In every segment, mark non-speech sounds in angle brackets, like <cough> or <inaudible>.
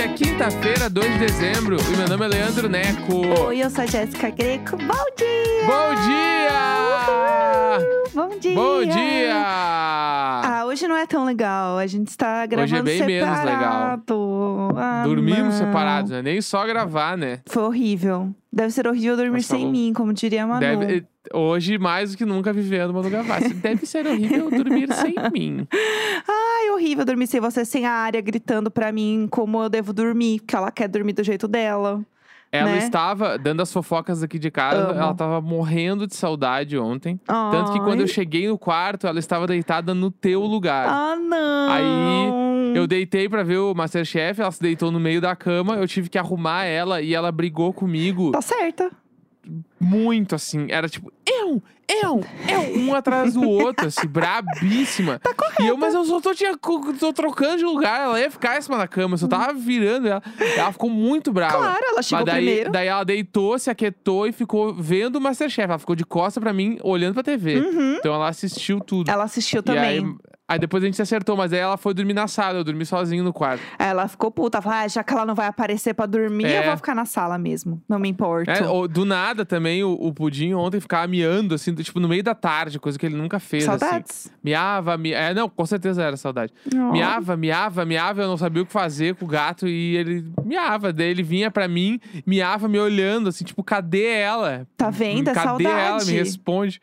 Hoje é quinta-feira, 2 de dezembro, e meu nome é Leandro Neco. Oi, eu sou a Jéssica Greco. Bom dia! Bom dia! Bom dia! Bom dia! Ah, hoje não é tão legal. A gente está gravando Hoje é bem menos separado. Ah, Dormimos separados, né? Nem só gravar, né? Foi horrível. Deve ser horrível dormir Mas sem falou. mim, como diria a Manu. Deve- hoje, mais do que nunca, vivendo Manu Gavassi. Deve ser horrível dormir sem <laughs> mim. Ai, horrível dormir sem você, sem a área gritando pra mim como eu devo dormir, porque ela quer dormir do jeito dela. Ela Né? estava, dando as fofocas aqui de casa, Amo. ela estava morrendo de saudade ontem. Tanto que quando eu cheguei no quarto, ela estava deitada no teu lugar. Ah, não! Aí, Eu deitei pra ver o Masterchef, ela se deitou no meio da cama, eu tive que arrumar ela e ela brigou comigo Tá certa. Muito, assim. Era tipo, eu, eu, eu, um atrás do outro, assim, brabíssima. Tá correto. E eu, mas eu só tô, tinha, tô trocando de lugar, ela ia ficar em cima da cama, eu só tava virando ela. Ela ficou muito brava. Claro, ela chegou Mas daí, primeiro. daí ela deitou, se aquietou e ficou vendo o Masterchef. Ela ficou de costa pra mim, olhando pra TV. Então ela assistiu tudo. Ela assistiu E também. aí, aí depois a gente se acertou, mas aí ela foi dormir na sala, eu dormi sozinho no quarto. Aí Ela ficou puta, falou, ah, já que ela não vai aparecer pra dormir, É. eu vou ficar na sala mesmo. Não me importo. É, ou- do nada também, o, o Pudim ontem ficava miando, assim, tipo, no meio da tarde, coisa que ele nunca fez, assim. Saudades. Miava, mi... É, não, com certeza era saudade. Oh. Miava, miava, miava, eu não sabia o que fazer com o gato e ele miava. Daí ele vinha pra mim, miava me olhando, assim, tipo, cadê ela? Tá vendo? É Cadê ela? Me saudade. responde.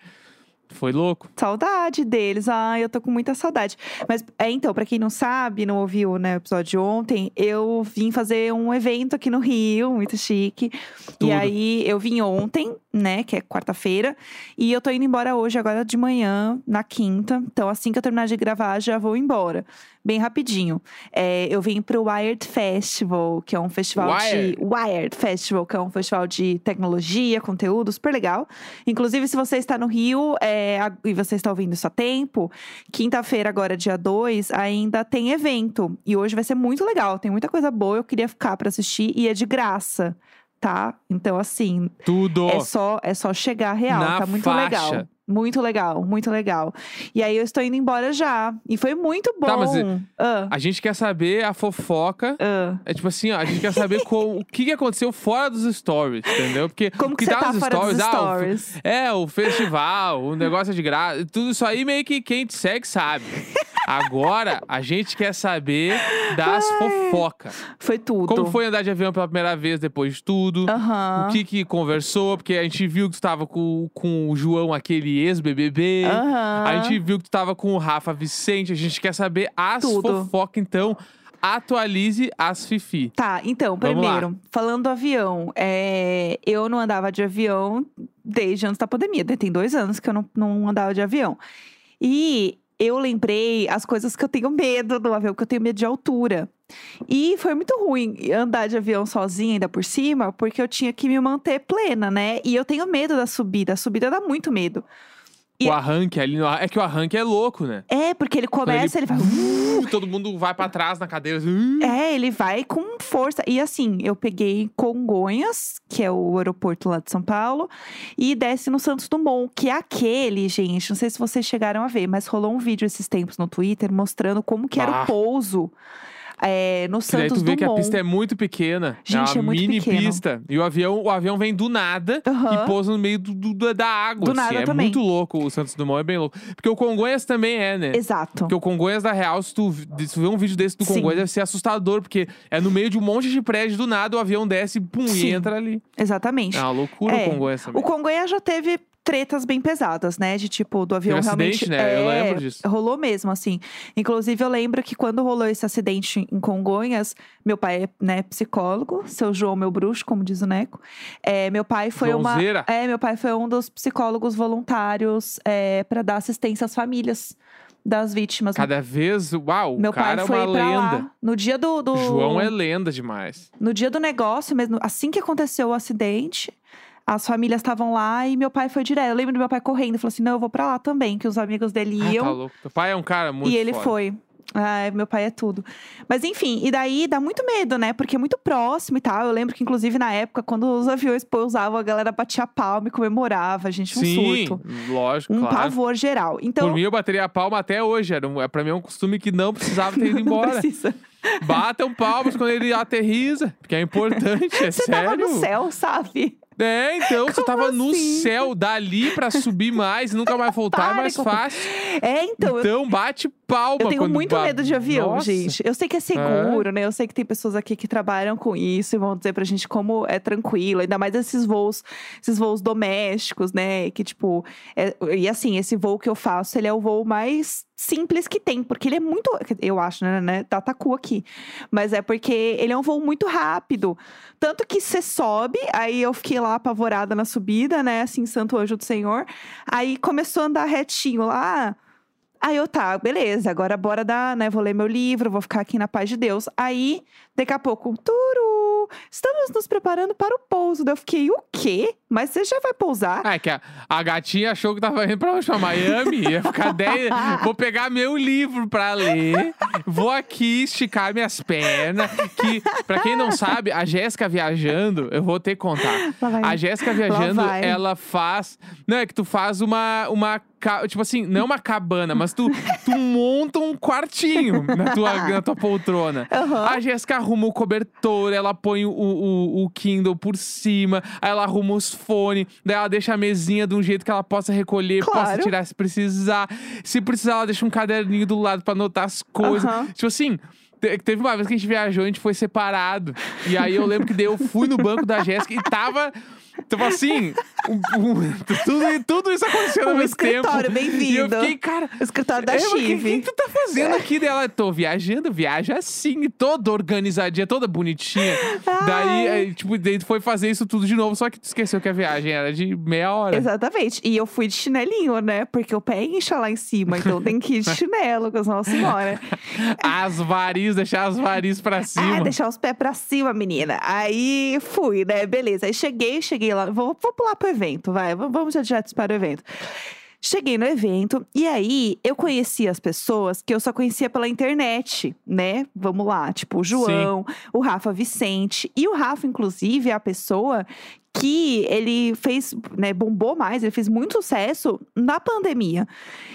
Foi louco. Saudade deles. Ai, eu tô com muita saudade. Mas, é, então, pra quem não sabe, não ouviu né, o episódio de ontem, eu vim fazer um evento aqui no Rio, muito chique. Tudo. E aí, eu vim ontem, né, que é quarta-feira. E eu tô indo embora hoje, agora de manhã, na quinta. Então, assim que eu terminar de gravar, já vou embora. Bem rapidinho. É, eu vim pro Wired Festival, que é um festival Wired. de... Wired Festival, que é um festival de tecnologia, conteúdo, super legal. Inclusive, se você está no Rio é, e você está ouvindo isso a tempo, quinta-feira, agora, dia 2, ainda tem evento. E hoje vai ser muito legal. Tem muita coisa boa, eu queria ficar pra assistir e é de graça, tá? Então, assim, Tudo. é só, é só chegar real. Na tá muito faixa. legal. Muito legal, muito legal. E aí eu estou indo embora já. E foi muito bom. Tá, mas Ah, A gente quer saber a fofoca. ah. É tipo assim, ó, a gente quer saber qual- o que, aconteceu fora dos stories, entendeu? Porque Como o que que tá tá nos stories, ah, stories? É, o festival, o negócio é de graça. Tudo isso aí meio que quem te segue sabe. <laughs> Agora, a gente quer saber das fofocas. Foi tudo. Como foi andar de avião pela primeira vez depois de tudo? Aham. O que que conversou? Porque a gente viu que tu tava com, com o João, aquele ex-BBB. Aham. A gente viu que tu tava com o Rafa Vicente. A gente quer saber as Tudo. fofocas. Então, atualize as Fifi. Tá, então, Vamos lá. primeiro, falando do avião, é, eu não andava de avião desde antes da pandemia. né? Tem dois anos que eu não, não andava de avião. E eu lembrei as coisas que eu tenho medo do avião, que eu tenho medo de altura. E foi muito ruim andar de avião sozinha, ainda por cima, porque eu tinha que me manter plena, né? E eu tenho medo da subida. A subida dá muito medo. E- O arranque ali. no- É que o arranque é louco, né? É, porque ele começa, ele, vai. Uh, <laughs> <laughs> todo mundo vai pra trás na cadeira. assim, uh. <laughs> É, ele vai com força. E assim, eu peguei Congonhas, que é o aeroporto lá de São Paulo, e desce no Santos Dumont, que é aquele, gente. Não sei se vocês chegaram a ver, mas rolou um vídeo esses tempos no Twitter mostrando como que era Ah. o pouso é, no Que daí Santos tu vê que a Dumont. pista é muito pequena. Gente, é é uma muito mini pequeno. pista. E o avião, o avião vem do nada Aham. e pousa no meio do, do- da água. Do assim. nada é também. muito louco. O Santos Dumont é bem louco. Porque o Congonhas também é, né? Exato. Porque o Congonhas, na real, se tu, se tu vê um vídeo desse do Sim. Congonhas, deve ser assustador. Porque é no meio de um monte de prédio, do nada o avião desce pum, e Sim. entra ali. Exatamente. É uma loucura É. o Congonhas também. O Congonhas já teve tretas bem pesadas, né? De tipo, do avião Teve realmente. acidente, né? Eu É, lembro disso. Rolou mesmo, assim. Inclusive, eu lembro que quando rolou esse acidente em Congonhas, meu pai é né, psicólogo, seu João, meu bruxo, como diz o Neco. É, meu pai foi Joãozeira. uma. É, meu pai foi um dos psicólogos voluntários é, para dar assistência às famílias das vítimas. Cada vez, uau, meu cara pai é foi uma pra lenda. lá no dia do, do João é lenda demais. no dia do negócio mesmo, assim que aconteceu o acidente, as famílias estavam lá e meu pai foi direto. Eu lembro do meu pai correndo, falou assim: "Não, eu vou pra lá também", que os amigos dele Ah, iam. tá louco. Teu pai é um cara muito e ele foda. foi. Ai, meu pai é tudo. Mas enfim, e daí dá muito medo, né? Porque é muito próximo e tal. Eu lembro que, inclusive, na época, quando os aviões pousavam, a galera batia palma e comemorava, gente, um Sim, surto. lógico, Um claro. pavor geral. Então. Por mim, eu bateria a palma até hoje. Era um, é, pra mim é um costume que não precisava ter ido não <laughs> embora. precisa. Batam palmas quando ele aterriza, porque é importante, <laughs> é Você sério. tava no céu, sabe? É, então, você Como tava no assim? céu, dali pra subir mais e nunca mais voltar é mais fácil. É, então. eu- Então, bate palma. Eu tenho muito medo de avião, Nossa. gente. Eu sei que é seguro, né? Eu sei que tem pessoas aqui que trabalham com isso e vão dizer pra gente como é tranquilo. Ainda mais esses voos, esses voos domésticos, né? Que, tipo... é- e assim, esse voo que eu faço, ele é o voo mais simples que tem. Porque ele é muito... Eu acho, né? né tá tacu aqui. Mas é porque ele é um voo muito rápido. Tanto que você sobe, aí eu fiquei lá apavorada na subida, né? Assim, Santo Anjo do Senhor. Aí começou a andar retinho lá... Aí eu, tá, beleza, agora bora dar, né? Vou ler meu livro, vou ficar aqui na paz de Deus. Aí, daqui a pouco, turu, estamos nos preparando para o pouso. Daí eu fiquei, o quê? Mas você já vai pousar? Ah, é que a, a gatinha achou que tava indo pra onde? Pra Miami. Ia ficar 10. <laughs> Vou pegar meu livro pra ler. Vou aqui esticar minhas pernas. Que, pra quem não sabe, a Jéssica viajando, eu vou ter que contar. A Jéssica viajando, ela faz. Não, é que tu faz uma. uma tipo assim, não uma cabana, mas tu, tu monta um quartinho na tua, <laughs> na tua poltrona. Aham. A Jéssica arruma o cobertor, ela põe o, o, o Kindle por cima, aí ela arruma os fones, daí ela deixa a mesinha de um jeito que ela possa recolher, possa Claro. tirar se precisar. Se precisar, ela deixa um caderninho do lado pra anotar as coisas. Aham. Tipo assim. te- Teve uma vez que a gente viajou, a gente foi separado. E aí eu lembro que daí eu fui no banco da Jéssica e tava. Tava assim. um- um- tudo, tudo isso acontecendo <laughs> ao Um mesmo tempo. escritório, E eu bem-vindo. fiquei, cara. O escritório da É, mas o que, Chive. que tu tá fazendo aqui dela? Tô viajando, viaja assim, toda organizadinha, toda bonitinha. Daí, Ai. é, tipo, daí tu foi fazer isso tudo de novo, só que tu esqueceu que a viagem era de meia hora. Exatamente. E eu fui de chinelinho, né? Porque o pé incha lá em cima, então tem que ir de <laughs> chinelo com as Nossa Senhora. As varizes, deixar as varizes pra Ah, cima. deixar os pés pra cima, menina. Aí fui, né? Beleza. Aí cheguei, cheguei lá. Vou, vou pular pro evento, vai. Vamos já direto para o evento. Cheguei no evento e aí eu conheci as pessoas que eu só conhecia pela internet, né? Vamos lá, tipo o João, o Rafa Vicente. E o Rafa, inclusive, é a pessoa que ele fez, né, bombou mais, ele fez muito sucesso na pandemia.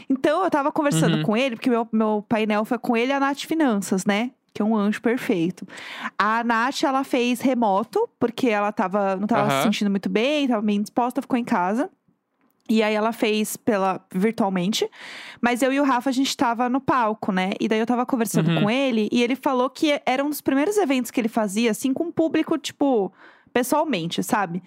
Então eu tava conversando Uhum. com ele, porque meu, meu painel foi com ele e a Nath Finanças, né? Que é um anjo perfeito. A Nath, ela fez remoto, porque ela tava, não tava se Aham. sentindo muito bem, tava bem disposta, ficou em casa. E aí ela fez pela virtualmente, mas eu e o Rafa a gente tava no palco, né? E daí eu tava conversando Uhum. com ele e ele falou que era um dos primeiros eventos que ele fazia assim com o público, tipo, pessoalmente, sabe?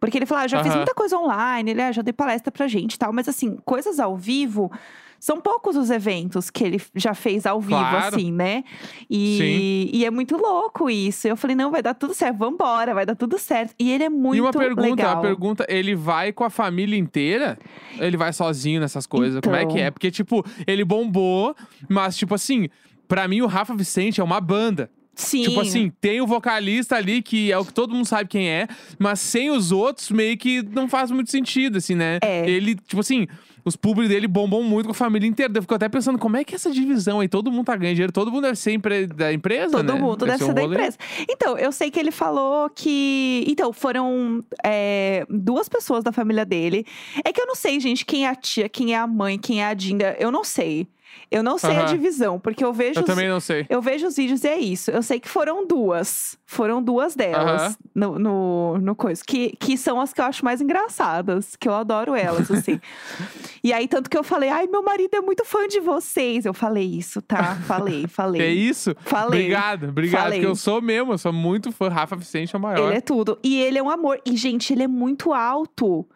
Porque ele falou, ah, eu já fiz Aham. muita coisa online, ele ah, já dei palestra pra gente e tal, mas assim, coisas ao vivo são poucos os eventos que ele já fez ao vivo, Claro. assim, né? E, e é muito louco isso. Eu falei, não, vai dar tudo certo, vambora, vai dar tudo certo. E ele é muito e uma pergunta, legal. a pergunta, ele vai com a família inteira? Ele vai sozinho nessas coisas? Como é que é? Então. Porque, tipo, ele bombou, mas, tipo assim, pra mim o Rafa Vicente é uma banda. Sim. Tipo assim, tem o vocalista ali, que é o que todo mundo sabe quem é, mas sem os outros, meio que não faz muito sentido, assim, né? É. Ele, tipo assim, os públicos dele bombam muito com a família inteira. Eu fico até pensando, como é que é essa divisão aí? Todo mundo tá ganhando dinheiro, todo mundo deve ser empre- da empresa, Todo né? mundo deve um ser da rolê. empresa. Então, eu sei que ele falou que. Então, foram é, duas pessoas da família dele. É que eu não sei, gente, quem é a tia, quem é a mãe, quem é a Dinda. Eu não sei. Eu não sei a divisão, porque eu vejo. Eu os- também não sei. Eu vejo os vídeos e é isso. Eu sei que foram duas. Foram duas delas no, no, no coisa. Que, que são as que eu acho mais engraçadas. Que eu adoro elas, assim. <laughs> e aí, tanto que eu falei, ai, meu marido é muito fã de vocês. Eu falei isso, tá? Falei, <laughs> falei. É isso? Falei. Obrigado, obrigado. Falei. Porque eu sou mesmo, eu sou muito fã. Rafa Vicente é o maior. Ele é tudo. E ele é um amor. E, gente, ele é muito alto.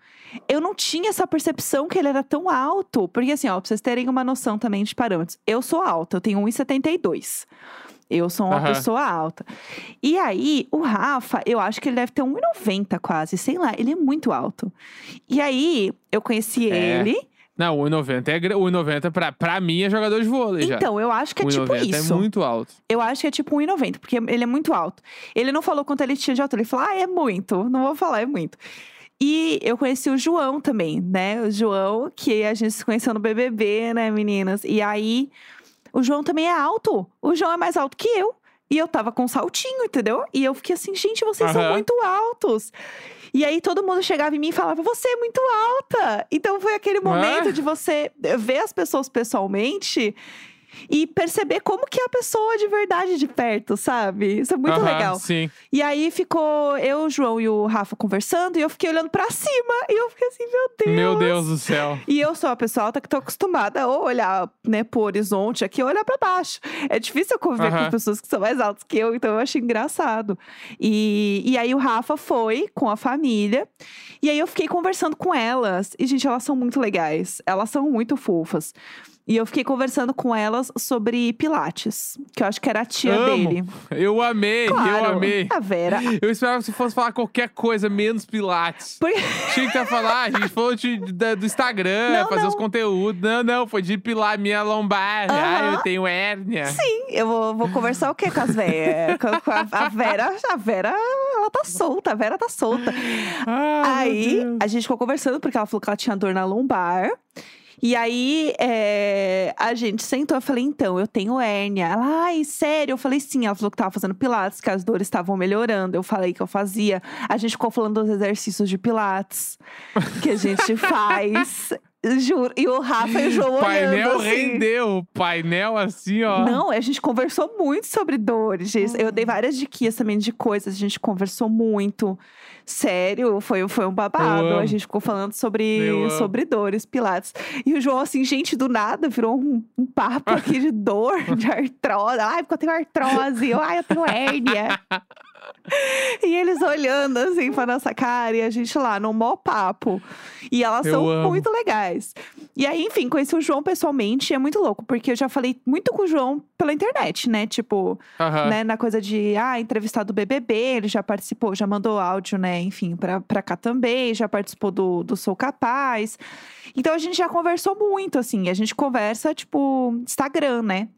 Eu não tinha essa percepção que ele era tão alto. Porque, assim, ó, pra vocês terem uma noção também de parâmetros. Eu sou alta, eu tenho 1,72. Eu sou uma Aham. pessoa alta. E aí, o Rafa, eu acho que ele deve ter 1,90 quase. Sei lá, ele é muito alto. E aí, eu conheci É, ele. Não, o 1,90 é, gra- o 1,90 pra, pra mim é jogador de vôlei já. Então, eu acho que é tipo 1,90 isso. é muito alto. Eu acho que é tipo 1,90, porque ele é muito alto. Ele não falou quanto ele tinha de altura, ele falou, ah, é muito. Não vou falar, é muito. E eu conheci o João também, né? O João, que a gente se conheceu no BBB, né, meninas? E aí, O João também é alto. O João é mais alto que eu. E eu tava com um saltinho, entendeu? E eu fiquei assim, gente, vocês são Aham. muito altos. E aí todo mundo chegava em mim e falava, você é muito alta. Então foi aquele momento Ah. de você ver as pessoas pessoalmente e perceber como que é a pessoa de verdade de perto, sabe? Isso é muito Aham, legal. Sim. E aí ficou eu, o João e o Rafa conversando e eu fiquei olhando pra cima e eu fiquei assim, meu Deus. Meu Deus do céu. E eu sou uma pessoa alta que tô acostumada a olhar, né, pro horizonte aqui ou olhar pra baixo. É difícil eu conviver com Aham. as pessoas que são mais altas que eu, então eu achei engraçado. E, e aí o Rafa foi com a família. E aí eu fiquei conversando com elas. E, gente, elas são muito legais. Elas são muito fofas. E eu fiquei conversando com elas sobre Pilates, que eu acho que era a tia Amo. dele. Eu amei, Claro, eu amei. A Vera. Eu esperava que você fosse falar qualquer coisa menos Pilates. Por- Tinha que falar, a gente falou de, da- do Instagram, Não, fazer não. os conteúdos. Não, não, foi de pilar minha lombar. Ah, eu tenho hérnia. Sim, eu vou, vou conversar o quê com as velhas? Com, com a, a Vera, a Vera, ela tá solta, a Vera tá solta. Ah, aí, a gente ficou conversando, porque ela falou que ela tinha dor na lombar. E aí, é, a gente sentou, eu falei, então, eu tenho hérnia. Ela, ai, sério? Eu falei, sim. Ela falou que tava fazendo pilates, que as dores estavam melhorando. Eu falei que eu fazia. A gente ficou falando dos exercícios de pilates que a gente <laughs> faz. Juro. E o Rafa e o João O painel olhando assim. rendeu. O painel assim, ó. Não, a gente conversou muito sobre dores. gente. Eu dei várias diquinhas também de coisas, a gente conversou muito. Sério, foi, foi um babado. A gente ficou falando sobre, sobre dores, pilates. E o João, assim, gente, do nada, virou um, um papo <laughs> aqui de dor, de artrose. Ai, porque eu tenho artrose. Ai, eu tenho hérnia. <laughs> <laughs> E eles olhando assim pra nossa cara e a gente lá no mó papo. E elas Eu são amo. muito legais. E aí, enfim, conheci o João pessoalmente e é muito louco, porque eu já falei muito com o João pela internet, né? Tipo, né, na coisa de, ah, entrevistar do BBB, ele já participou, já mandou áudio, né, enfim, pra, pra cá também, já participou do, do Sou Capaz. Então a gente já conversou muito, assim, a gente conversa, tipo, Instagram, né?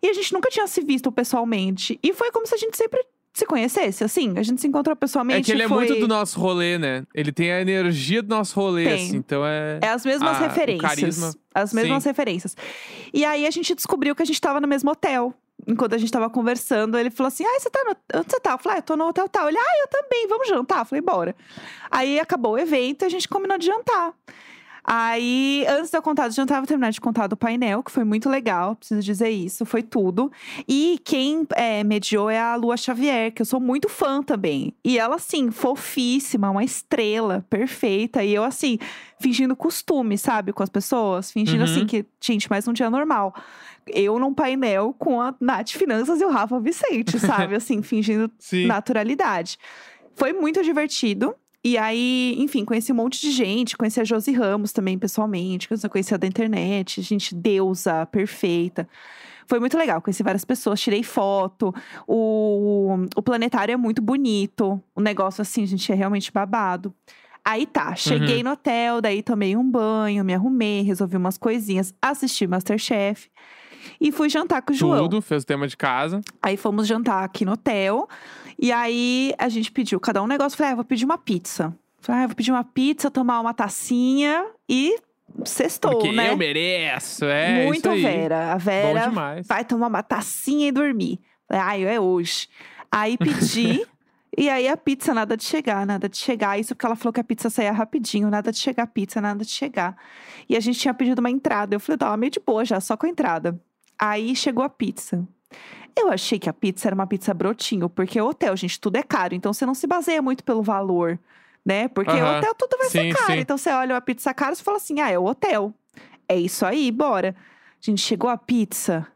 E a gente nunca tinha se visto pessoalmente. E foi como se a gente sempre se conhecesse, assim, a gente se encontrou pessoalmente. É que ele é foi... muito do nosso rolê, né? Ele tem a energia do nosso rolê, Tem. assim. Então é. É as mesmas o referências. carisma. As mesmas Sim. referências. E aí a gente descobriu que a gente tava no mesmo hotel. Enquanto a gente tava conversando, ele falou assim: Ah, você tá no. Onde você tá? Eu falei, ah, eu tô no hotel tal. Ele, ah, eu também, vamos jantar. Eu falei, bora. Aí acabou o evento e a gente combinou de jantar. Aí, antes de eu contar do jantar, eu vou terminar de contar do painel, que foi muito legal, preciso dizer isso, foi tudo. E quem é, mediou é a Lua Xavier, que eu sou muito fã também. E ela, assim, fofíssima, uma estrela, perfeita. E eu, assim, fingindo costume, sabe, com as pessoas. Fingindo, Uhum. assim, que, gente, mais um dia normal. Eu num painel com a Nath Finanças e o Rafa Vicente, sabe? <laughs> Assim, fingindo Sim. naturalidade. Foi muito divertido. E aí, enfim, conheci um monte de gente. Conheci a Josi Ramos também pessoalmente. Que eu conhecia da internet. Gente, deusa, perfeita. Foi muito legal. Conheci várias pessoas, tirei foto. O, o planetário é muito bonito. O negócio, assim, gente, é realmente babado. Aí tá, cheguei no hotel, daí tomei um banho, me arrumei, resolvi umas coisinhas, assisti Masterchef e fui jantar com o João. Tudo, fez o tema de casa. Aí fomos jantar aqui no hotel. E aí a gente pediu cada um negócio. Falei, ah, vou pedir uma pizza. Falei, ah, vou pedir uma pizza, tomar uma tacinha e sextou, porque né? eu mereço, é. Muito isso aí. Vera. A Vera vai tomar uma tacinha e dormir. Falei, ah, é hoje. Aí pedi. <laughs> E aí a pizza, nada de chegar, nada de chegar. Isso porque ela falou que a pizza saía rapidinho, nada de chegar pizza, nada de chegar. E a gente tinha pedido uma entrada. Eu falei, tava meio de boa já, só com a entrada. Aí chegou a pizza. Eu achei que a pizza era uma pizza brotinho, porque hotel, gente, tudo é caro. Então você não se baseia muito pelo valor, né? Porque Aham. hotel tudo vai ser Sim, caro. sim. Então você olha uma pizza cara e fala assim: ah, é o hotel. É isso aí, bora. Gente, chegou a pizza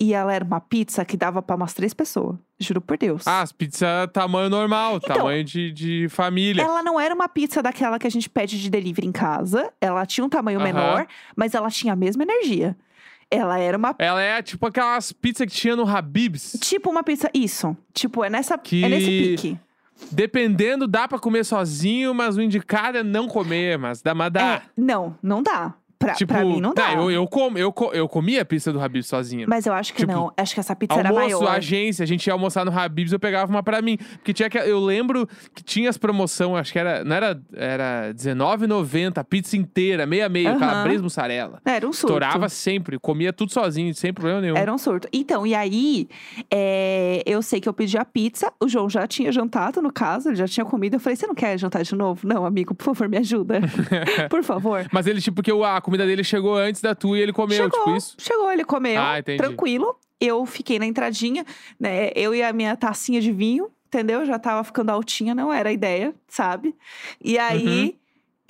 e ela era uma pizza que dava pra umas três pessoas. Juro por Deus. Ah, as pizzas tamanho normal, Então, tamanho de, de família. Ela não era uma pizza daquela que a gente pede de delivery em casa. Ela tinha um tamanho menor, mas ela tinha a mesma energia. Ela era uma. Ela é tipo aquelas pizzas que tinha no Habib's. Tipo uma pizza. Isso. Tipo, é nessa. Que- É nesse pique. Dependendo, dá pra comer sozinho, mas o indicado é não comer, mas dá, mas dá. É, não, não dá. Pra, Tipo, pra mim não dá. tá, eu, eu, como, eu, eu comia a pizza do Habib's sozinha. Mas eu acho que Tipo, não. Acho que essa pizza era Almoço, maior. agência, a gente ia almoçar no Habib's, eu pegava uma pra mim. Porque tinha que, eu lembro que tinha as promoção, acho que era, não era, era R$19,90 a pizza inteira, meia meia, Aham. calabresa mussarela. Era um surto. Estourava sempre, comia tudo sozinho, sem problema nenhum. Era um surto. Então, e aí, é, eu sei que eu pedi a pizza, o João já tinha jantado, no caso, ele já tinha comido. Eu falei, você não quer jantar de novo? Não, amigo, por favor, me ajuda. <laughs> <laughs> por favor. Mas ele, tipo, que o- a comida dele chegou antes da tua e ele comeu, chegou, tipo isso. chegou, ele comeu, Ah, entendi. tranquilo. Eu fiquei na entradinha, né? Eu e a minha tacinha de vinho, entendeu? Já tava ficando altinha, não era a ideia, sabe? E aí. Uhum.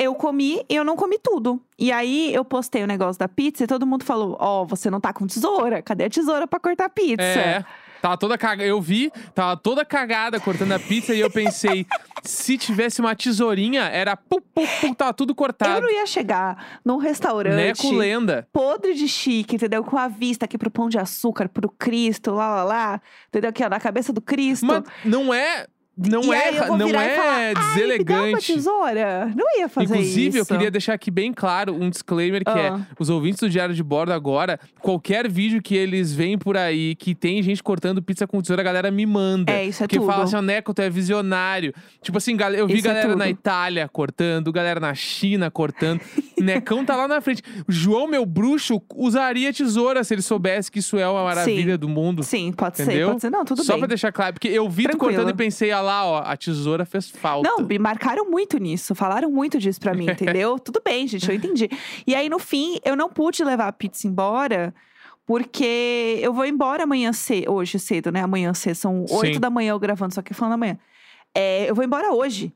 Eu comi e eu não comi tudo. E aí eu postei o negócio da pizza e todo mundo falou: Ó, você não tá com tesoura? Cadê a tesoura pra cortar a pizza? É. Tava toda cagada. Eu vi, tava toda cagada cortando a pizza e eu pensei, se tivesse uma tesourinha, era pu, pu, pu, tava tudo Eu cortado. não ia chegar num restaurante Neco lenda. podre de chique, entendeu? Com a vista aqui pro pão de açúcar, pro Cristo, lá, lá, lá. Entendeu? Aqui, ó, na cabeça do Cristo. Mas não é. Não é, eu não é falar, deselegante. tesoura. Não ia fazer Inclusive, eu isso. queria deixar aqui bem claro um disclaimer que é: Ah. os ouvintes do Diário de Bordo agora, qualquer vídeo que eles veem por aí que tem gente cortando pizza com tesoura, a galera me manda. É, isso é Porque tudo. fala assim, ó, Neco, tu é visionário. Tipo assim, eu vi Isso é galera na tudo. Itália cortando, galera na China cortando. <laughs> Necão tá lá na frente. João, meu bruxo, usaria tesoura se ele soubesse que isso é uma maravilha do mundo. Sim, pode ser, Entendeu? pode ser. Não, tudo Só bem. pra deixar claro, porque eu vi tu Tranquilo. cortando e pensei, ah lá, ó, a tesoura fez falta. Não, me marcaram muito nisso, falaram muito disso pra mim, <laughs> entendeu? Tudo bem, gente, eu entendi. E aí, no fim, eu não pude levar a pizza embora, porque eu vou embora amanhã cedo, hoje cedo, né? Amanhã cedo, são oito da manhã eu gravando, só que falando amanhã. É, eu vou embora hoje.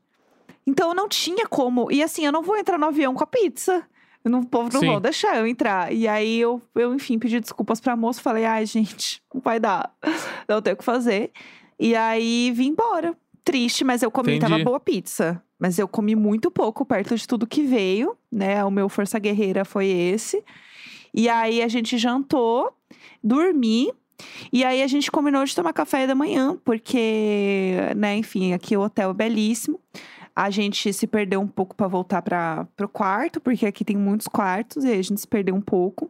Então eu não tinha como. E assim, eu não vou entrar no avião com a pizza. Não, o povo não Sim. vão deixar eu entrar. E aí eu, eu, enfim, pedi desculpas pra moça. Falei, ai, gente, não vai dar. Não tenho o que fazer. E aí vim embora. Triste, mas eu comi, tava Entendi. boa pizza. Mas eu comi muito pouco perto de tudo que veio, né? O meu Força Guerreira foi esse. E aí a gente jantou, dormi. E aí a gente combinou de tomar café da manhã, porque, né, enfim, aqui o hotel é belíssimo. A gente se perdeu um pouco para voltar para o quarto, porque aqui tem muitos quartos, e a gente se perdeu um pouco.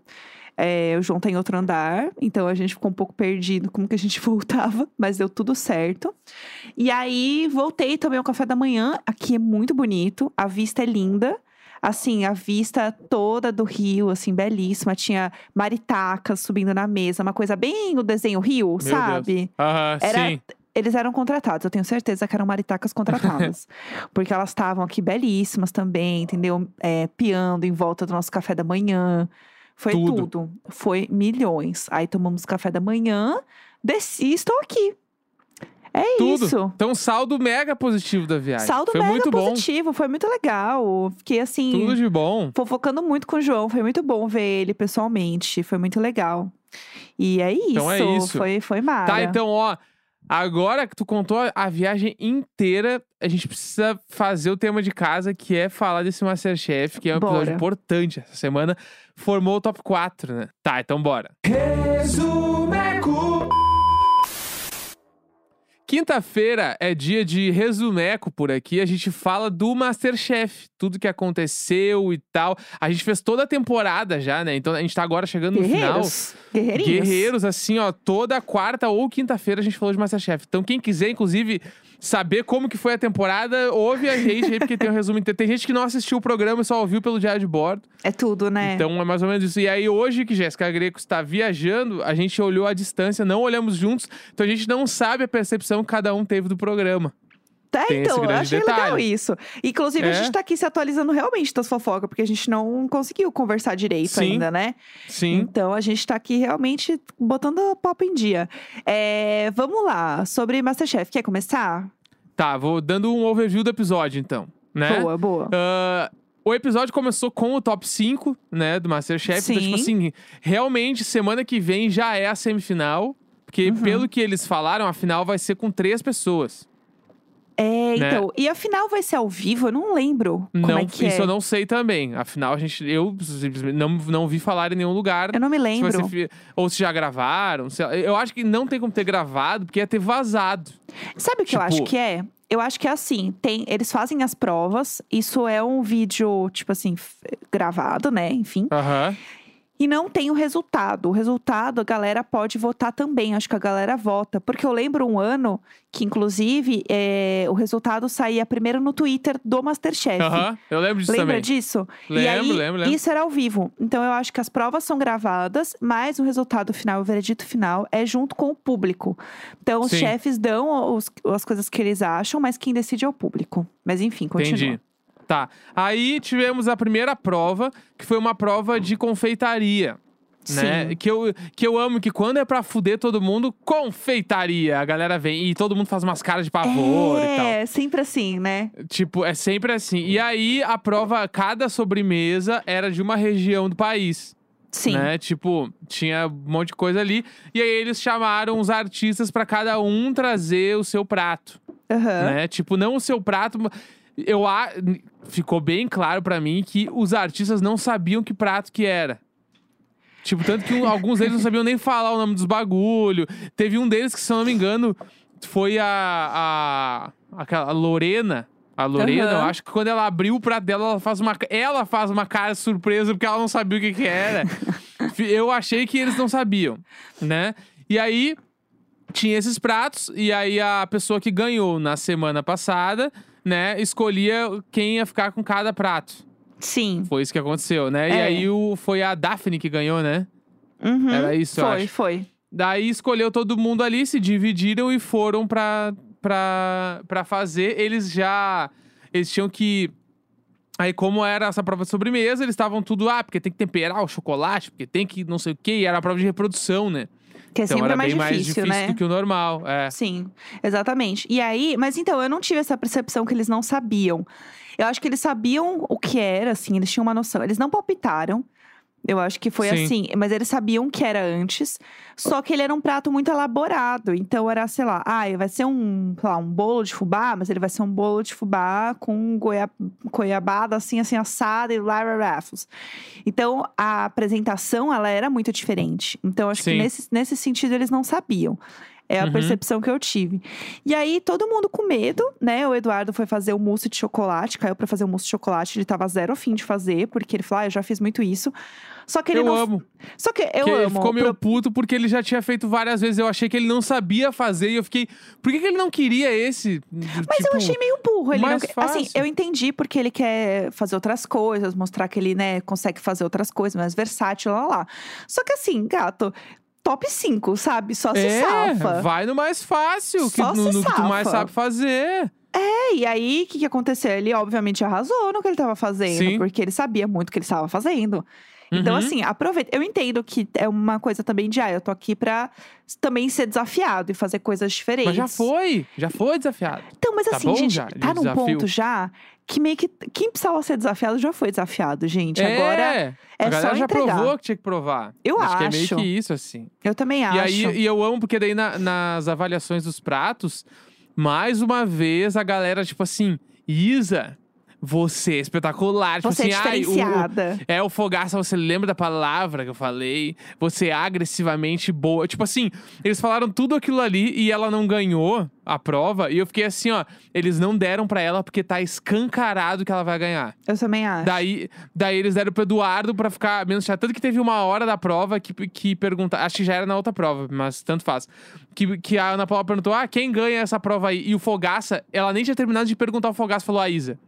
É, o João tá em outro andar, então a gente ficou um pouco perdido como que a gente <laughs> voltava, mas deu tudo certo. E aí voltei, tomei o café da manhã. Aqui é muito bonito, a vista é linda. Assim, a vista toda do rio, assim, belíssima. Tinha maritacas subindo na mesa, uma coisa bem o desenho Rio, Meu sabe? Aham, Era- sim. Eles eram contratados, eu tenho certeza que eram maritacas contratadas. <laughs> porque elas estavam aqui belíssimas também, entendeu? É, piando em volta do nosso café da manhã. Foi Tudo. tudo. Foi milhões. Aí tomamos café da manhã, desci e estou aqui. É Tudo. isso. Então, saldo mega positivo da viagem. Saldo Foi mega muito bom. positivo, foi muito legal. Fiquei assim, Tudo de bom. fofocando muito com o João. Foi muito bom ver ele pessoalmente. Foi muito legal. E é isso. Então é isso. Foi, foi mara. Tá, então, ó. Agora que tu contou a- viagem inteira, a gente precisa fazer o tema de casa, que é falar desse Masterchef, que é um episódio Bora. importante. Essa semana formou o top 4, né? Tá, então bora. Resumeco! Quinta-feira é dia de resumeco por aqui. A gente fala do Masterchef, tudo que aconteceu e tal. A gente fez toda a temporada já, né? Então a gente tá agora chegando no final. Guerreiros. Guerreiros, assim, ó, toda quarta ou quinta-feira a gente falou de Masterchef. Então, quem quiser, inclusive, saber como que foi a temporada, ouve a gente aí, porque tem um resumo inteiro. Tem gente que não assistiu o programa e só ouviu pelo diário de bordo. É tudo, né? Então, é mais ou menos isso. E aí, hoje que Jéssica Greco está viajando, a gente olhou à distância, não olhamos juntos. Então, a gente não sabe a percepção que cada um teve do programa. É, tem então, eu achei detalhe. legal isso. Inclusive, a É. gente tá aqui se atualizando realmente das fofocas, porque a gente não conseguiu conversar direito Sim. ainda, né? Sim. Então, a gente tá aqui realmente botando a papo em dia. É, vamos lá, sobre Masterchef. Quer começar? Tá, vou dando um overview do episódio, então. Né? Boa, boa. Ah, o episódio começou com o top 5, né, do Masterchef. Então, tipo Sim. assim, realmente, semana que vem já é a semifinal. Porque, Uhum. pelo que eles falaram, a final vai ser com três pessoas. É, né? então. E a final vai ser ao vivo? Eu não lembro como não, é que isso é. eu não sei também. Afinal, a gente, eu simplesmente não, não vi falar em nenhum lugar. Eu não me se lembro. ser fi- ou se já gravaram. lá. eu acho que não tem como ter gravado, porque ia ter vazado. Sabe o que eu Tipo- acho que é? eu acho que é assim, tem, eles fazem as provas, isso é um vídeo, tipo assim, gravado, né? Enfim. Aham. E não tem o resultado. O resultado a galera pode votar também. Acho que a galera vota. Porque eu lembro um ano que, inclusive, é, o resultado saía primeiro no Twitter do Masterchef. Aham. Eu lembro disso Lembra também. disso? e Lembro, aí, lembro, lembro. isso era ao vivo. Então eu acho que as provas são gravadas, mas o resultado final, o veredito final, é junto com o público. Então os Sim. chefes dão os- as coisas que eles acham, mas quem decide é o público. Mas enfim, continua. Entendi. Tá. Aí tivemos a primeira prova, que foi uma prova de confeitaria. Né? Sim. Que, eu, que eu amo que quando é pra fuder todo mundo, confeitaria. A galera vem e todo mundo faz umas caras de pavor e tal. É, sempre assim, né? Tipo, é sempre assim. E aí a prova, cada sobremesa era de uma região do país. Sim. Né? Tipo, tinha um monte de coisa ali. E aí eles chamaram os artistas pra cada um trazer o seu prato. Aham. Né? Tipo, não o seu prato. Eu a... ficou bem claro pra mim que os artistas não sabiam que prato que era. Tipo, tanto que um- alguns deles não sabiam nem falar o nome dos bagulho. Teve um deles que, se eu não me engano, foi a. a aquela a Lorena. A Lorena, eu Aham. acho que quando ela abriu o prato dela, ela faz uma, ela faz uma cara de surpresa porque ela não sabia o que, que era. Eu achei que eles não sabiam, né? E aí, tinha esses pratos, e aí a pessoa que ganhou na semana passada, né, escolhia quem ia ficar com cada prato. Sim. Foi isso que aconteceu, né? E É. aí o, foi a Daphne que ganhou, né? Uhum. Era isso, eu Foi, acho. foi. Daí escolheu todo mundo ali, se dividiram e foram pra, pra, pra fazer. Eles já. Eles tinham que. Aí, como era essa prova de sobremesa, eles estavam tudo, ah, porque tem que temperar o chocolate, porque tem que não sei o quê, e era a prova de reprodução, né? Que é então sempre era mais bem mais difícil, difícil né? do que o normal. É. Sim, exatamente. E aí, mas então, eu não tive essa percepção que eles não sabiam. Eu acho que eles sabiam o que era, assim, eles tinham uma noção. Eles não palpitaram. Eu acho que foi Sim. assim, mas eles sabiam que era antes, só que ele era um prato muito elaborado. Então era, sei lá, ah, vai ser um, lá, um bolo de fubá, mas ele vai ser um bolo de fubá com goia, goiabada assim, assim, assada e lá, lá. Então a apresentação, ela era muito diferente. Então acho que Sim. nesse, nesse sentido eles não sabiam. É a Uhum. percepção que eu tive. E aí, todo mundo com medo, né? O Eduardo foi fazer o mousse de chocolate, caiu pra fazer o mousse de chocolate. Ele tava zero afim de fazer, porque ele falou, ah, eu já fiz muito isso. Só que ele Eu não. amo. Só que eu que ele amo. ficou meio puto porque ele já tinha feito várias vezes. Eu achei que ele não sabia fazer e eu fiquei. Por que, que ele não queria esse? Mas tipo, eu achei meio burro. Ele não... mais quer- Assim, fácil. eu entendi porque ele quer fazer outras coisas, mostrar que ele, né, consegue fazer outras coisas, mais versátil, lá, lá. Só que assim, gato, top 5, sabe? Só se É, safa. vai no mais fácil, que, Só no, se no que tu mais sabe fazer. É, e aí, o que, que aconteceu? Ele, obviamente, arrasou no que ele tava fazendo, Sim. porque ele sabia muito o que ele estava fazendo. Então, Uhum. assim, aproveita. Eu entendo que é uma coisa também de, ah, eu tô aqui pra também ser desafiado e fazer coisas diferentes. Mas já foi, já foi desafiado. Então, mas Tá assim, bom gente, já, tá num desafio. ponto já que meio que quem precisava ser desafiado já foi desafiado, gente. Agora, é, é a galera só já entregar. provou que tinha que provar. Eu acho. que é meio acho. que isso, assim. eu também acho. E aí, e eu amo porque daí na- nas avaliações dos pratos, mais uma vez a galera, tipo assim, Isa, você é espetacular. Tipo Você é assim, ai, o- diferenciada. É, o Fogaça, você lembra da palavra que eu falei? Você é agressivamente boa. Tipo assim, eles falaram tudo aquilo ali e ela não ganhou a prova. E eu fiquei assim, ó, eles não deram pra ela porque tá escancarado que ela vai ganhar. Eu também acho. Daí, daí eles deram pro Eduardo pra ficar menos chato. Tanto que teve uma hora da prova que, que pergunta. Acho que já era na outra prova, mas tanto faz. Que, que a Ana Paula perguntou: ah, quem ganha essa prova aí? E o Fogaça, ela nem tinha terminado de perguntar o Fogaça, falou a Isa.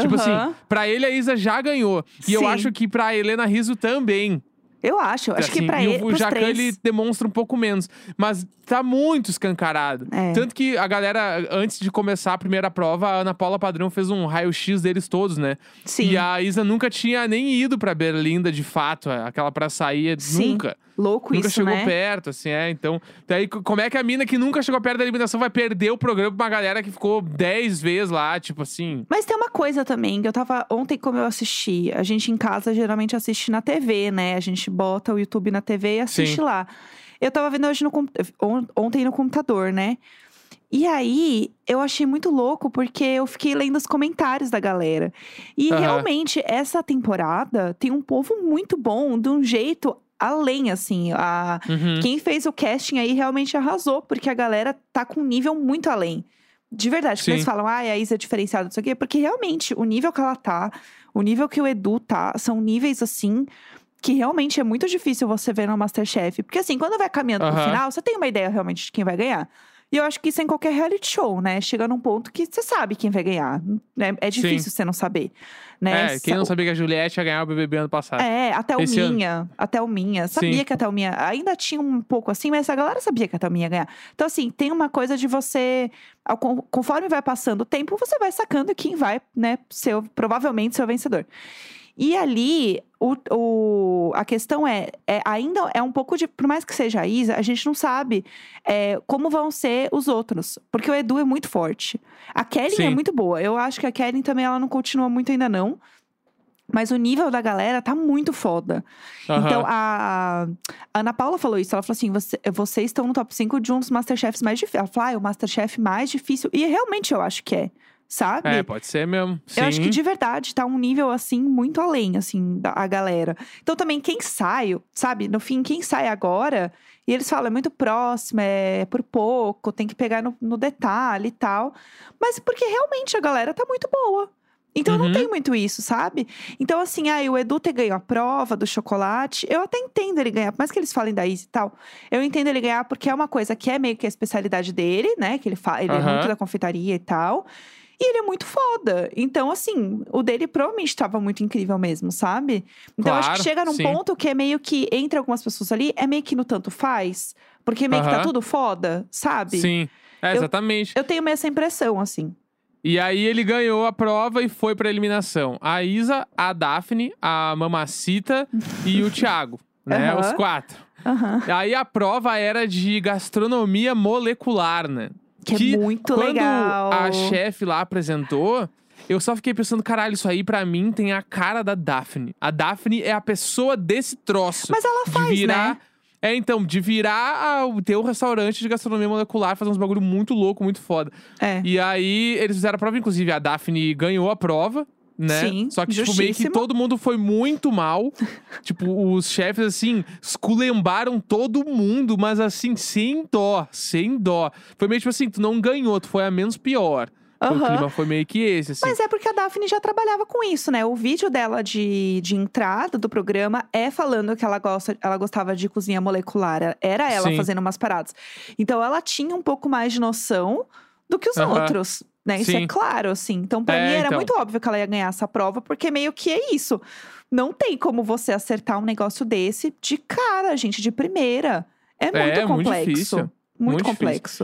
Tipo Aham. assim, pra ele a Isa já ganhou. E eu Sim. acho que pra Helena Riso também. Eu acho. Acho que assim, pra e ele, o, Jacan, ele demonstra um pouco menos. Mas tá muito escancarado. É. Tanto que a galera, antes de começar a primeira prova, a Ana Paula Padrão fez um raio-x deles todos, né? Sim, E a Isa nunca tinha nem ido pra Berlinda de fato, aquela pra sair, Sim. nunca. Louco nunca isso, chegou né? perto, assim, é. Então, daí co- como é que a mina que nunca chegou perto da eliminação vai perder o programa pra uma galera que ficou 10 vezes lá, tipo assim. Mas tem uma coisa também, que eu tava. Ontem, como eu assisti, a gente em casa geralmente assiste na TV, né? A gente bota o YouTube na TV e assiste Sim. lá. Eu tava vendo hoje no ontem no computador, né? E aí, eu achei muito louco porque eu fiquei lendo os comentários da galera. E Aham. realmente, essa temporada tem um povo muito bom, de um jeito além, assim. A, Uhum. quem fez o casting aí realmente arrasou, porque a galera tá com um nível muito além. De verdade, quando eles falam, ah, a Isa é diferenciada disso aqui, porque realmente o nível que ela tá, o nível que o Edu tá, são níveis assim que realmente é muito difícil você ver no Masterchef. Porque assim, quando vai caminhando pro Aham. final, você tem uma ideia realmente de quem vai ganhar. E eu acho que isso é em qualquer reality show, né? Chega num ponto que você sabe quem vai ganhar. né? É difícil você não saber. Né? É, quem não sabia que a Juliette ia ganhar o BBB ano passado? É, até o Esse ano. Minha. Até o Minha. Sabia Sim. que até o Minha. Ainda tinha um pouco assim, mas a galera sabia que até o Minha ia ganhar. Então, assim, tem uma coisa de você. ao Conforme vai passando o tempo, você vai sacando quem vai, né, ser, provavelmente ser o vencedor. E ali, o, o- a questão é, é, ainda é um pouco de. Por mais que seja a Isa, a gente não sabe é, como vão ser os outros. Porque o Edu é muito forte. A Kelly é muito boa. Eu acho que a Kelly também ela não continua muito ainda, não. Mas o nível da galera tá muito foda. Aham. Então, a, a Ana Paula falou isso. Ela falou assim: "Você- vocês estão no top 5 de um dos Masterchefs mais difíceis. Ela falou: ah, é o Masterchef mais difícil. E realmente eu acho que é. Sabe? É, pode ser mesmo. Eu acho que Sim. de verdade tá um nível assim muito além, assim, da a galera. Então também quem sai, sabe? No fim, quem sai agora, e eles falam, é muito próximo, é por pouco, tem que pegar no, no detalhe e tal. Mas porque realmente a galera tá muito boa. Então não Uhum. tem muito isso, sabe? Então, assim, aí o Edu ter ganho a prova do chocolate, eu até entendo ele ganhar, por mais que eles falem da Izzy e tal, eu entendo ele ganhar porque é uma coisa que é meio que a especialidade dele, né? Que ele, fa ele é Aham. muito da confeitaria e tal. E ele é muito foda. Então, assim, o dele provavelmente estava muito incrível mesmo, sabe? Então, acho que Claro, chega num sim. ponto que é meio que, entre algumas pessoas ali, é meio que no tanto faz. Porque meio que tá tudo foda, sabe? Sim. É, Eu- exatamente. Eu tenho meio essa impressão, assim. E aí ele ganhou a prova e foi pra eliminação. A Isa, a Daphne, a Mamacita <laughs> e o Thiago. Né? Os quatro. Aí a prova era de gastronomia molecular, né? Que, é muito quando legal. a chefe lá apresentou, eu só fiquei pensando, caralho, isso aí pra mim tem a cara da Daphne. A Daphne é a pessoa desse troço. Mas ela faz, de virar. né? É, então, de virar a, ter um restaurante de gastronomia molecular, fazer uns bagulho muito louco, muito foda. É. E aí, eles fizeram a prova, inclusive, a Daphne ganhou a prova, né? Sim, Só que, tipo, meio que todo mundo foi muito mal. <laughs> tipo, os chefes, assim, esculembaram todo mundo, mas assim, sem dó, sem dó. Foi meio tipo assim, tu não ganhou, tu foi a menos pior. O Aham. clima foi meio que esse, assim. Mas é porque a Daphne já trabalhava com isso, né? O vídeo dela de, de entrada do programa é falando que ela, gosta, ela gostava de cozinha molecular. Era ela Sim. fazendo umas paradas. Então ela tinha um pouco mais de noção do que os Aham. outros. Né? Isso é Sim. claro, assim. Então, pra É, mim, era então. muito óbvio que ela ia ganhar essa prova, porque meio que é isso. Não tem como você acertar um negócio desse de cara, gente, de primeira. É muito É, muito complexo. difícil. Muito, Muito difícil.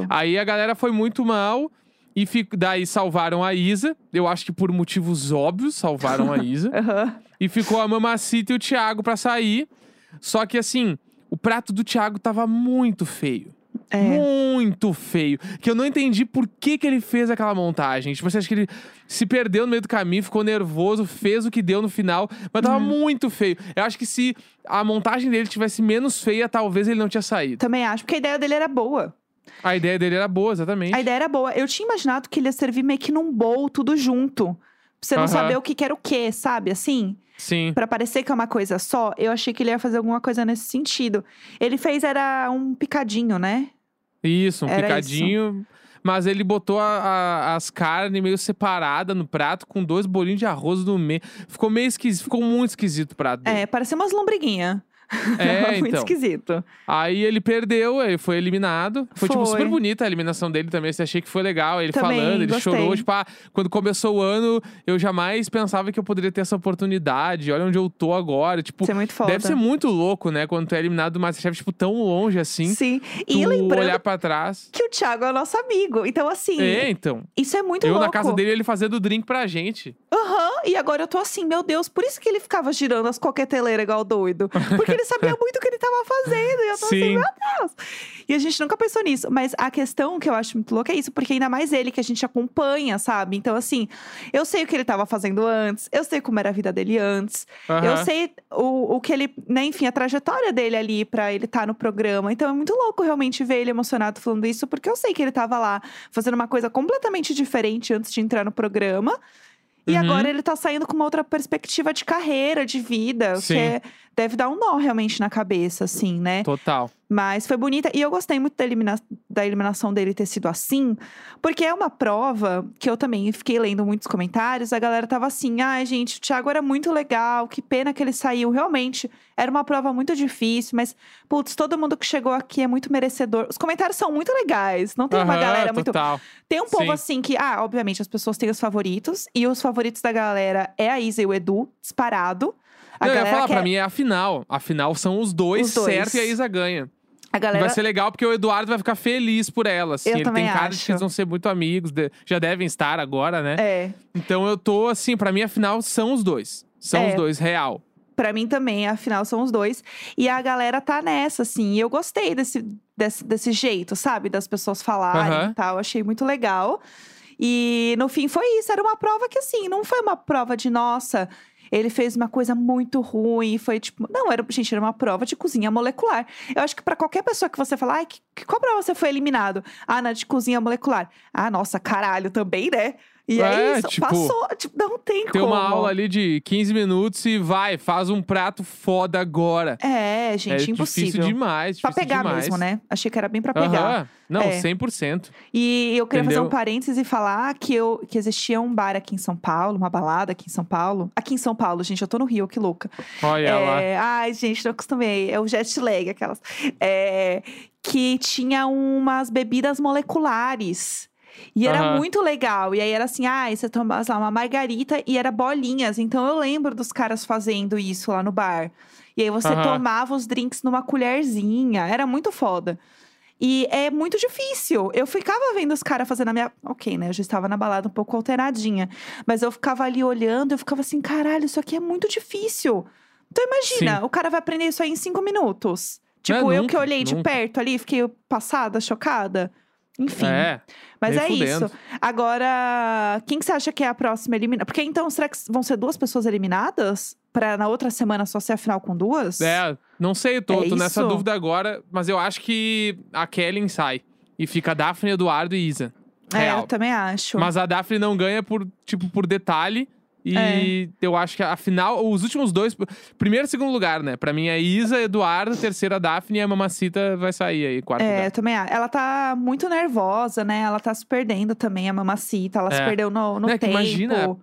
complexo. Aí a galera foi muito mal. E daí salvaram a Isa. Eu acho que por motivos óbvios salvaram a <laughs> Isa. Aham. E ficou a Mamacita e o Thiago pra sair. Só que assim, o prato do Thiago tava muito feio. É. Muito feio. Que eu não entendi por que, que ele fez aquela montagem. Tipo, você acha que ele se perdeu no meio do caminho, ficou nervoso, fez o que deu no final, mas tava Uhum. muito feio. Eu acho que se a montagem dele tivesse menos feia, talvez ele não tinha saído. Também acho, porque a ideia dele era boa. A ideia dele era boa, exatamente. A ideia era boa. Eu tinha imaginado que ele ia servir meio que num bowl, tudo junto. Pra você não Aham. saber o que, que era o que, sabe? Assim, Sim. Pra parecer que é uma coisa só, eu achei que ele ia fazer alguma coisa nesse sentido. Ele fez, era um picadinho, né? Isso, um Era picadinho. Mas ele botou a- a- as carnes meio separadas no prato, com dois bolinhos de arroz no meio. Ficou meio esquisito, ficou muito esquisito o prato dele. É, parecia umas lombriguinhas. É, <laughs> Muito então. esquisito. Aí ele perdeu, ele foi eliminado. Foi, tipo, Foi. super bonita a eliminação dele também. Você achei que foi legal. Ele Também, falando, ele gostei. chorou. Tipo, ah, quando começou o ano, eu jamais pensava que eu poderia ter essa oportunidade. Olha onde eu tô agora. Tipo, Isso é muito foda. deve ser muito louco, né? Quando tu é eliminado do Masterchef, tipo, tão longe assim. Sim. E lembrando olhar pra trás. que o Thiago é o nosso amigo. Então, assim, É, então. isso é muito eu louco. na casa dele, ele fazendo drink pra gente. Aham, e agora eu tô assim, meu Deus, por isso que ele ficava girando as coqueteleiras igual doido. Porque ele sabia <laughs> muito o que ele tava fazendo. E eu tô assim, Sim. meu Deus. E a gente nunca pensou nisso. Mas a questão que eu acho muito louca é isso, porque ainda mais ele que a gente acompanha, sabe? Então, assim, eu sei o que ele tava fazendo antes, eu sei como era a vida dele antes, eu Aham. sei o, o que ele, né, enfim, a trajetória dele ali pra ele estar no programa. Então é muito louco realmente ver ele emocionado falando isso, porque eu sei que ele tava lá fazendo uma coisa completamente diferente antes de entrar no programa. E Uhum. agora ele tá saindo com uma outra perspectiva de carreira, de vida, Sim. que é deve dar um nó realmente na cabeça, assim, né? Total. Mas foi bonita. E eu gostei muito da, elimina- da eliminação dele ter sido assim, porque é uma prova que eu também fiquei lendo muitos comentários. A galera tava assim: ai, gente, o Thiago era muito legal, que pena que ele saiu. Realmente, era uma prova muito difícil, mas, putz, todo mundo que chegou aqui é muito merecedor. Os comentários são muito legais. Não tem uma Aham, galera muito. total. Tem um povo Sim. assim que, ah, obviamente, as pessoas têm os favoritos, e os favoritos da galera é a Isa e o Edu, disparado. A Não, eu ia falar, quer- pra mim é a final. A final são os dois, Os dois. certo, e a Isa ganha. a galera Vai ser legal porque o Eduardo vai ficar feliz por ela. Assim. Eu Ele tem cara de que acho. eles vão ser muito amigos, de- já devem estar agora, né? É, Então eu tô assim, pra mim a final são os dois. São É. os dois, real. Pra mim também, afinal, são os dois. E a galera tá nessa, assim. E eu gostei desse, desse, desse jeito, sabe? Das pessoas falarem e tal. Achei muito legal. E no fim foi isso. Era uma prova que, assim, não foi uma prova de nossa. Ele fez uma coisa muito ruim, foi tipo. Não, era, gente, era uma prova de cozinha molecular. Eu acho que pra qualquer pessoa que você falar, ai, que- qual prova você foi eliminado? Ah, na de cozinha molecular. Ah, nossa, caralho, também, né? E é, É, isso, tipo, passou. Tipo, não tem Tem como. uma aula ali de 15 minutos e vai, faz um prato foda agora. É, gente, é impossível. difícil demais, Pra difícil pegar demais. mesmo, né? Achei que era bem pra pegar. Aham. Não, É. 100%. E eu queria fazer Entendeu? um parênteses e falar que, eu, que existia um bar aqui em São Paulo, uma balada aqui em São Paulo. Aqui em São Paulo, gente, eu tô no Rio, que louca. Olha lá. É, ai, gente, não acostumei. É o jet lag, aquelas. É, que tinha umas bebidas moleculares. E era Aham. muito legal. E aí era assim, ah, você toma sei lá, uma margarita e era bolinhas. Então eu lembro dos caras fazendo isso lá no bar. E aí você Aham. tomava os drinks numa colherzinha. Era muito foda. E é muito difícil. Eu ficava vendo os caras fazendo a minha. Ok, né? Eu já estava na balada um pouco alteradinha. Mas eu ficava ali olhando, eu ficava assim, caralho, isso aqui é muito difícil. Então imagina, Sim. o cara vai aprender isso aí em cinco minutos. Tipo, é eu que nunca, olhei de nunca. perto ali, fiquei passada, chocada. Enfim. É. mas é fudendo. isso. Agora, quem que você acha que é a próxima eliminada? Porque então, será que vão ser duas pessoas eliminadas? Pra na outra semana só ser a final com duas? É, não sei, tô, É tô nessa dúvida agora, mas eu acho que a Kelly sai. E fica Daphne, Eduardo e Isa. É, Real. eu também acho. Mas a Daphne não ganha por, tipo, por detalhe. E É. eu acho que a final, os últimos dois. Primeiro e segundo lugar, né? Pra mim é Isa, Eduardo, terceira Daphne e a Mamacita vai sair aí, quarto É, lugar. também acho. Ela tá muito nervosa, né? Ela tá se perdendo também, a mamacita. Ela se É. perdeu no, no É que tempo. imagina,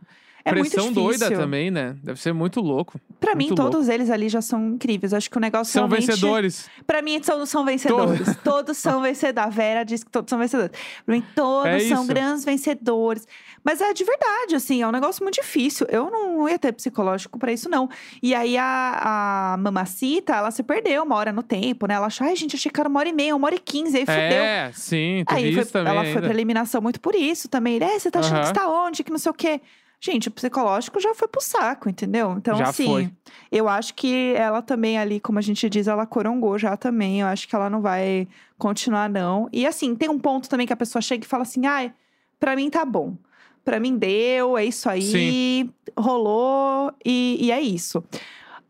é muito Pressão difícil. doida também, né? Deve ser muito louco. Pra mim, Muito todos eles ali já são incríveis. Acho que o negócio São realmente... vencedores. Pra mim, todos são vencedores. todos são vencedores. A Vera diz que todos são vencedores. Pra mim, todos É são grandes vencedores. Mas é de verdade, assim, é um negócio muito difícil. Eu não ia ter psicológico pra isso, não. E aí, a, a mamacita, ela se perdeu uma hora no tempo, né? Ela achou, ai, gente, achei que era uma hora e meia, uma hora e quinze. Aí fudeu. É, sim, Aí foi- ela foi ainda. pra eliminação muito por isso também. É, você tá achando que Aham. está onde? Que não sei o quê. Gente, o psicológico já foi pro saco, entendeu? Então, Já assim, foi. eu acho que ela também ali, como a gente diz, ela corongou já também. Eu acho que ela não vai continuar, não. E assim, tem um ponto também que a pessoa chega e fala assim: ai, pra mim tá bom. Pra mim deu, é isso aí, Sim. rolou e, e é isso.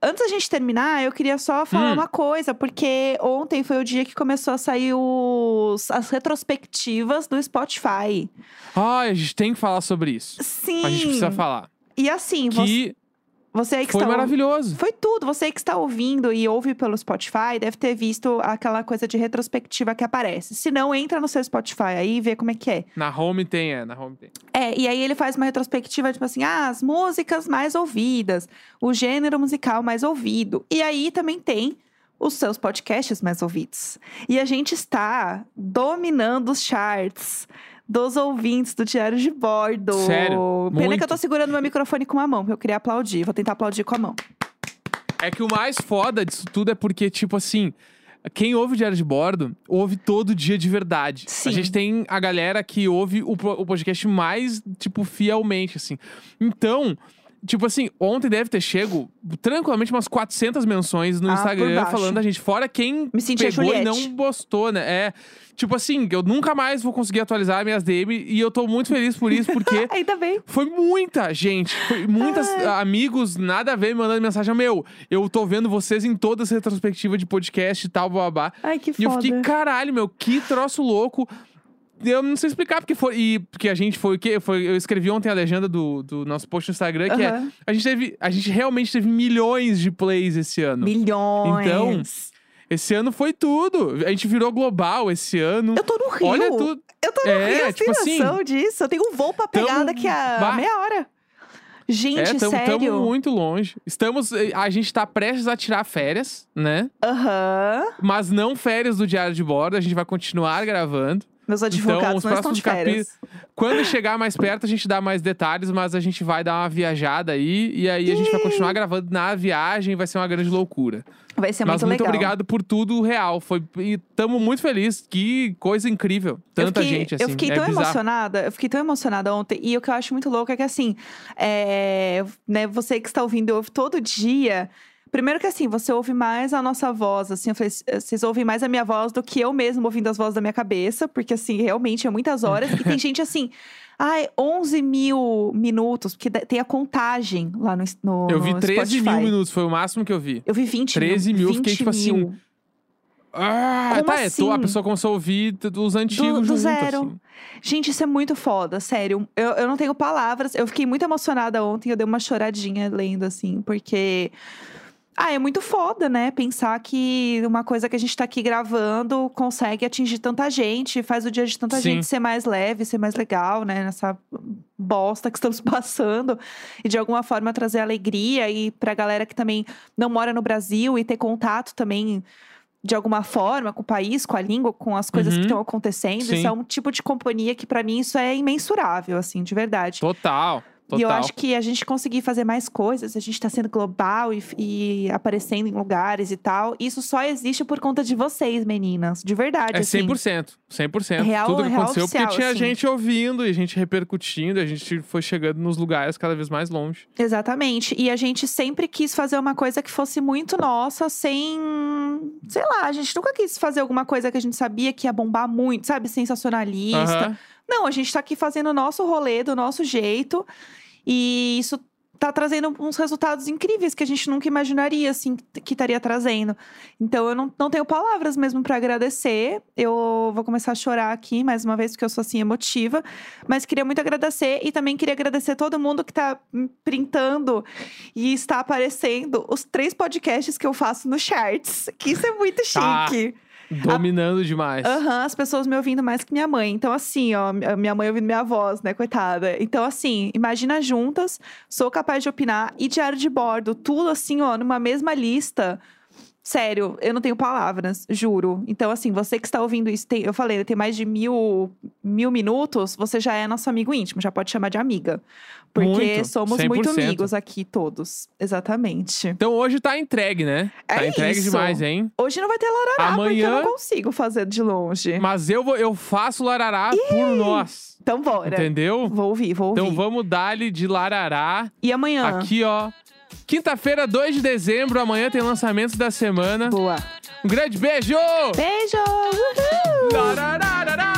Antes da gente terminar, eu queria só falar Hum. uma coisa, porque ontem foi o dia que começou a sair os, as retrospectivas do Spotify. Ai, a gente tem que falar sobre isso. Sim. A gente precisa falar. E assim, Que você aí que foi está maravilhoso. Foi tudo. Você que está ouvindo e ouve pelo Spotify deve ter visto aquela coisa de retrospectiva que aparece. Se não, entra no seu Spotify aí e vê como é que é. Na home tem, é, na home tem. É, e aí ele faz uma retrospectiva, tipo assim, ah, as músicas mais ouvidas, o gênero musical mais ouvido. E aí também tem os seus podcasts mais ouvidos. E a gente está dominando os charts dos ouvintes do Diário de Bordo. Sério? Pena que Muito. eu tô segurando meu microfone com uma mão, porque eu queria aplaudir. Vou tentar aplaudir com a mão. É que o mais foda disso tudo é porque, tipo assim, quem ouve o Diário de Bordo, ouve todo dia de verdade. Sim. A gente tem a galera que ouve o, o podcast mais, tipo, fielmente, assim. Então, tipo assim, ontem deve ter chego tranquilamente umas 400 menções no Ah, Instagram falando da gente. Fora quem pegou e não postou, né? É, tipo assim, eu nunca mais vou conseguir atualizar minhas DM e eu tô muito feliz por isso, porque <laughs> Ainda bem. foi muita gente, foi muitas amigos, nada a ver, me mandando mensagem. Meu, eu tô vendo vocês em todas as retrospectivas de podcast e tal, babá. Ai, que E eu foda. fiquei, caralho, meu, que troço louco. Eu não sei explicar, porque foi. E porque a gente foi o quê? Foi, eu escrevi ontem a legenda do, do nosso post no Instagram, que é. Aham. A gente teve. A gente realmente teve milhões de plays esse ano. Milhões. Então, Esse ano foi tudo. A gente virou global esse ano. Eu tô no Rio. Olha tudo. Eu tô no É, Rio, você tipo assim, noção disso? Eu tenho um voo pra pegar tamo- daqui a Bah. meia hora. Gente, é, tamo, sério? tamo muito longe. Estamos. A gente tá prestes a tirar férias, né? Aham. Mas não férias do Diário de Bordo. A gente vai continuar gravando. Meus advogados os não estão de férias. Quando chegar mais perto, a gente dá mais detalhes, mas a gente vai dar uma viajada aí. E aí a gente vai continuar gravando na viagem, vai ser uma grande loucura. Vai ser mas muito muito legal. obrigado por tudo real. Foi, e tamo muito felizes. Que coisa incrível. Tanta fiquei, gente, assim. Eu fiquei é tão bizarro. emocionada, eu fiquei tão emocionada ontem. E o que eu acho muito louco é que, assim, é, né, você que está ouvindo, ouve todo dia. Primeiro que, assim, você ouve mais a nossa voz, assim, eu falei, vocês ouvem mais a minha voz do que eu mesmo ouvindo as vozes da minha cabeça, porque, assim, realmente é muitas horas. e tem <laughs> gente, assim, ai, 11 mil minutos, porque tem a contagem lá no, no Eu vi no 13 mil Spotify. minutos, foi o máximo que eu vi. Eu vi 20 13 mil, eu 20 fiquei, tipo assim, mil. Ah, Como tá, é, tu- a assim? pessoa começou a ouvir dos antigos do junto, zero. assim. Gente, isso é muito foda, sério. Eu, eu não tenho palavras. Eu fiquei muito emocionada ontem, eu dei uma choradinha lendo, assim, porque. Ah, é muito foda, né? Pensar que uma coisa que a gente tá aqui gravando consegue atingir tanta gente, faz o dia de tanta Sim. gente ser mais leve, ser mais legal, né? Nessa bosta que estamos <laughs> passando. E de alguma forma trazer alegria e pra galera que também não mora no Brasil e ter contato também de alguma forma com o país, com a língua, com as coisas Uhum. que estão acontecendo. Sim. Isso é um tipo de companhia que pra mim isso é imensurável, assim, de verdade. Total, total. E eu acho que a gente conseguir fazer mais coisas, a gente tá sendo global e, e aparecendo em lugares e tal, isso só existe por conta de vocês, meninas. De verdade, É assim. 100%. 100%. Real- Tudo que real aconteceu oficial, porque tinha assim. gente ouvindo e gente repercutindo, a gente foi chegando nos lugares cada vez mais longe. Exatamente. E a gente sempre quis fazer uma coisa que fosse muito nossa, sem. Sei lá, a gente nunca quis fazer alguma coisa que a gente sabia que ia bombar muito, sabe? Sensacionalista. Aham. Não, a gente tá aqui fazendo o nosso rolê, do nosso jeito. E isso tá trazendo uns resultados incríveis que a gente nunca imaginaria, assim, que estaria trazendo. Então, eu não, não tenho palavras mesmo pra agradecer. Eu vou começar a chorar aqui, mais uma vez, porque eu sou, assim, emotiva. Mas queria muito agradecer. E também queria agradecer todo mundo que tá printando e está aparecendo os três podcasts que eu faço no Charts. Que isso é muito Tá. chique. Dominando demais. Aham, as pessoas me ouvindo mais que minha mãe. Então, assim, ó, mi- minha mãe ouvindo minha voz, né, coitada. Então, assim, imagina juntas, sou capaz de opinar e diário de bordo, tudo assim, ó, numa mesma lista. Sério, eu não tenho palavras, juro. Então, assim, você que está ouvindo isso, tem- eu falei, tem mais de mil, mil minutos, você já é nosso amigo íntimo, já pode chamar de amiga. Porque Muito, somos muito 100%. amigos aqui, todos. Exatamente. Então hoje tá entregue, né? Tá É entregue isso. demais, hein? Hoje não vai ter larará, porque eu Amanhã- não consigo fazer de longe. Mas eu, vou, eu faço larará por nós. Então, bora. Entendeu? Vou ouvir, vou ouvir. Então vamos dar-lhe de larará. E amanhã? Aqui, ó. Quinta-feira, 2 de dezembro. Amanhã tem lançamentos da semana. Boa. Um grande beijo! Beijo! Uhul!